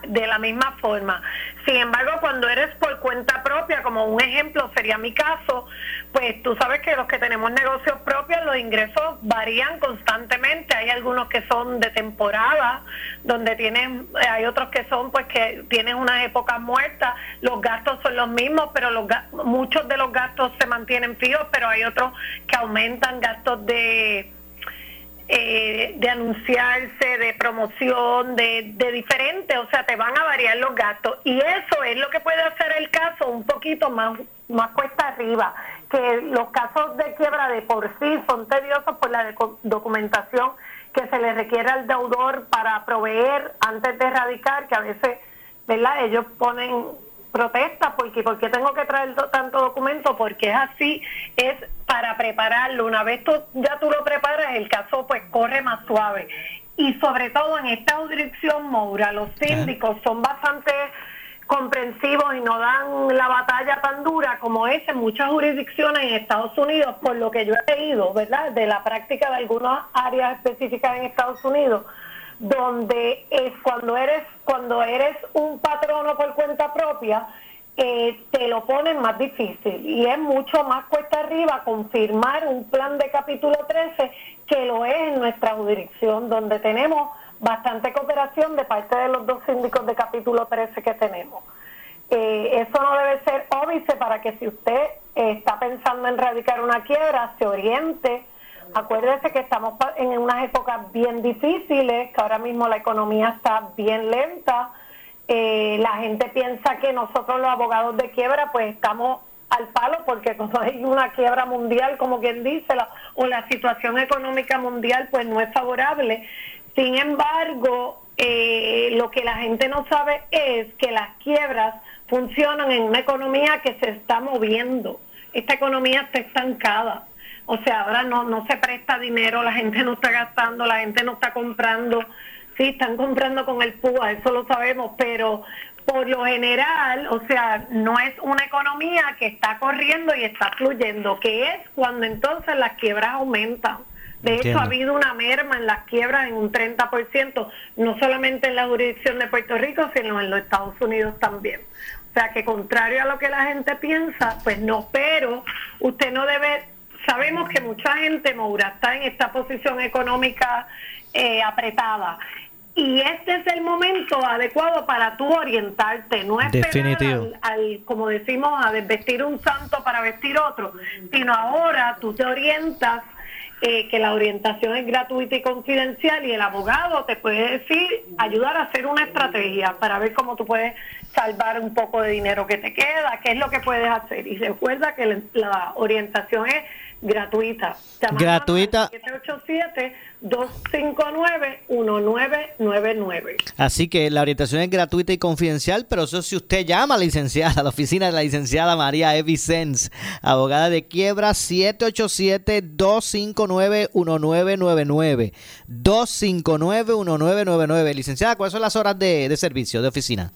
de la misma forma. Sin embargo, cuando eres por cuenta propia, como un ejemplo sería mi caso, pues tú sabes que los que tenemos negocios propios, los ingresos varían constantemente. Hay algunos que son de temporada, donde tienen, hay otros que son pues que tienen unas épocas muertas, los gastos son los mismos, pero los muchos de los gastos se mantienen fijos, pero hay otros que aumentan gastos de eh, de anunciarse, de promoción, de, de diferente, o sea, te van a variar los gastos. Y eso es lo que puede hacer el caso un poquito más, más cuesta arriba, que los casos de quiebra de por sí son tediosos por la documentación que se le requiere al deudor para proveer antes de erradicar, que a veces, ¿verdad? Ellos ponen protesta porque porque tengo que traer tanto documento porque es así es para prepararlo. Una vez tú ya tú lo preparas el caso pues corre más suave. Y sobre todo en esta jurisdicción Moura los síndicos son bastante comprensivos y no dan la batalla tan dura como es en muchas jurisdicciones en Estados Unidos por lo que yo he leído verdad de la práctica de algunas áreas específicas en Estados Unidos donde es cuando eres cuando eres un patrono por cuenta propia eh, te lo ponen más difícil y es mucho más cuesta arriba confirmar un plan de capítulo 13 que lo es en nuestra jurisdicción donde tenemos bastante cooperación de parte de los dos síndicos de capítulo 13 que tenemos. Eh, eso no debe ser óbice para que si usted está pensando en radicar una quiebra, se oriente Acuérdese que estamos en unas épocas bien difíciles, que ahora mismo la economía está bien lenta. Eh, la gente piensa que nosotros los abogados de quiebra pues estamos al palo porque cuando hay una quiebra mundial, como quien dice, o la situación económica mundial pues no es favorable. Sin embargo, eh, lo que la gente no sabe es que las quiebras funcionan en una economía que se está moviendo. Esta economía está estancada. O sea, ahora no, no se presta dinero, la gente no está gastando, la gente no está comprando. Sí, están comprando con el PUA, eso lo sabemos, pero por lo general, o sea, no es una economía que está corriendo y está fluyendo, que es cuando entonces las quiebras aumentan. De hecho, ha habido una merma en las quiebras en un 30%, no solamente en la jurisdicción de Puerto Rico, sino en los Estados Unidos también. O sea, que contrario a lo que la gente piensa, pues no, pero usted no debe sabemos que mucha gente, Moura, está en esta posición económica eh, apretada. Y este es el momento adecuado para tú orientarte, no es Definitivo. Al, como decimos, a desvestir un santo para vestir otro, sino ahora tú te orientas, eh, que la orientación es gratuita y confidencial y el abogado te puede decir, ayudar a hacer una estrategia para ver cómo tú puedes salvar un poco de dinero que te queda, qué es lo que puedes hacer. Y recuerda que la orientación es gratuita. gratuita. 787-259-1999. Así que la orientación es gratuita y confidencial, pero eso si usted llama a la licenciada, a la oficina de la licenciada María Evicens, abogada de quiebra, 787-259-1999. 259-1999. Licenciada, ¿cuáles son las horas de, de servicio, de oficina?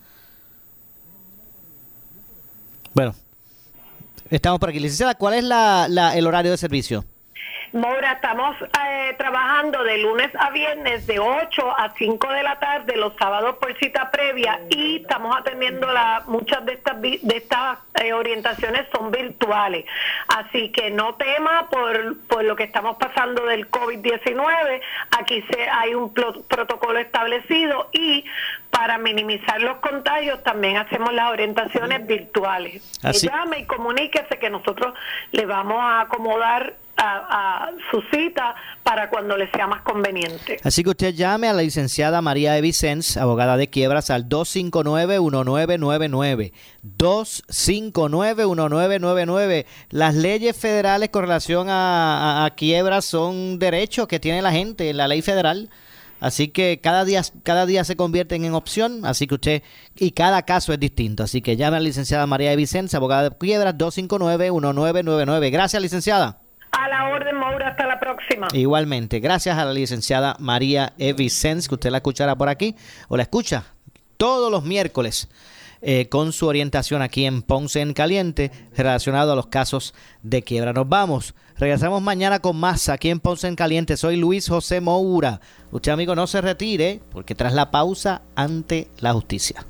Bueno, Estamos por aquí. Licenciada, ¿cuál es la, el horario de servicio? Mora, estamos eh, trabajando de lunes a viernes de 8 a 5 de la tarde, los sábados por cita previa y estamos atendiendo la, muchas de estas de estas eh, orientaciones son virtuales. Así que no tema por, por lo que estamos pasando del COVID-19. Aquí se, hay un protocolo establecido y para minimizar los contagios también hacemos las orientaciones virtuales. Así- Llame y comuníquese que nosotros le vamos a acomodar a, su cita para cuando le sea más conveniente. Así que usted llame a la licenciada María E. Vicens, abogada de quiebras, al 259-1999. 259-1999. Las leyes federales con relación a, quiebras son derechos que tiene la gente en la ley federal. Así que cada día, cada día se convierten en opción, así que usted, y cada caso es distinto. Así que llame a la licenciada María E. Vicens, abogada de quiebras, 259-1999. Gracias, licenciada. A la orden, Maura, hasta la próxima. Igualmente, gracias a la licenciada María E. Vicens, que usted la escuchará por aquí, o la escucha todos los miércoles eh, con su orientación aquí en Ponce en Caliente relacionado a los casos de quiebra. Nos vamos. Regresamos mañana con más aquí en Ponce en Caliente. Soy Luis José Moura. Usted, amigo, no se retire porque tras la pausa ante la justicia.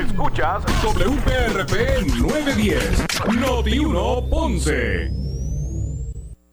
Escuchas WPRP 910, Noti 1 Ponce.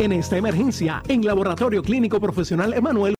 En esta emergencia, en Laboratorio Clínico Profesional Emanuel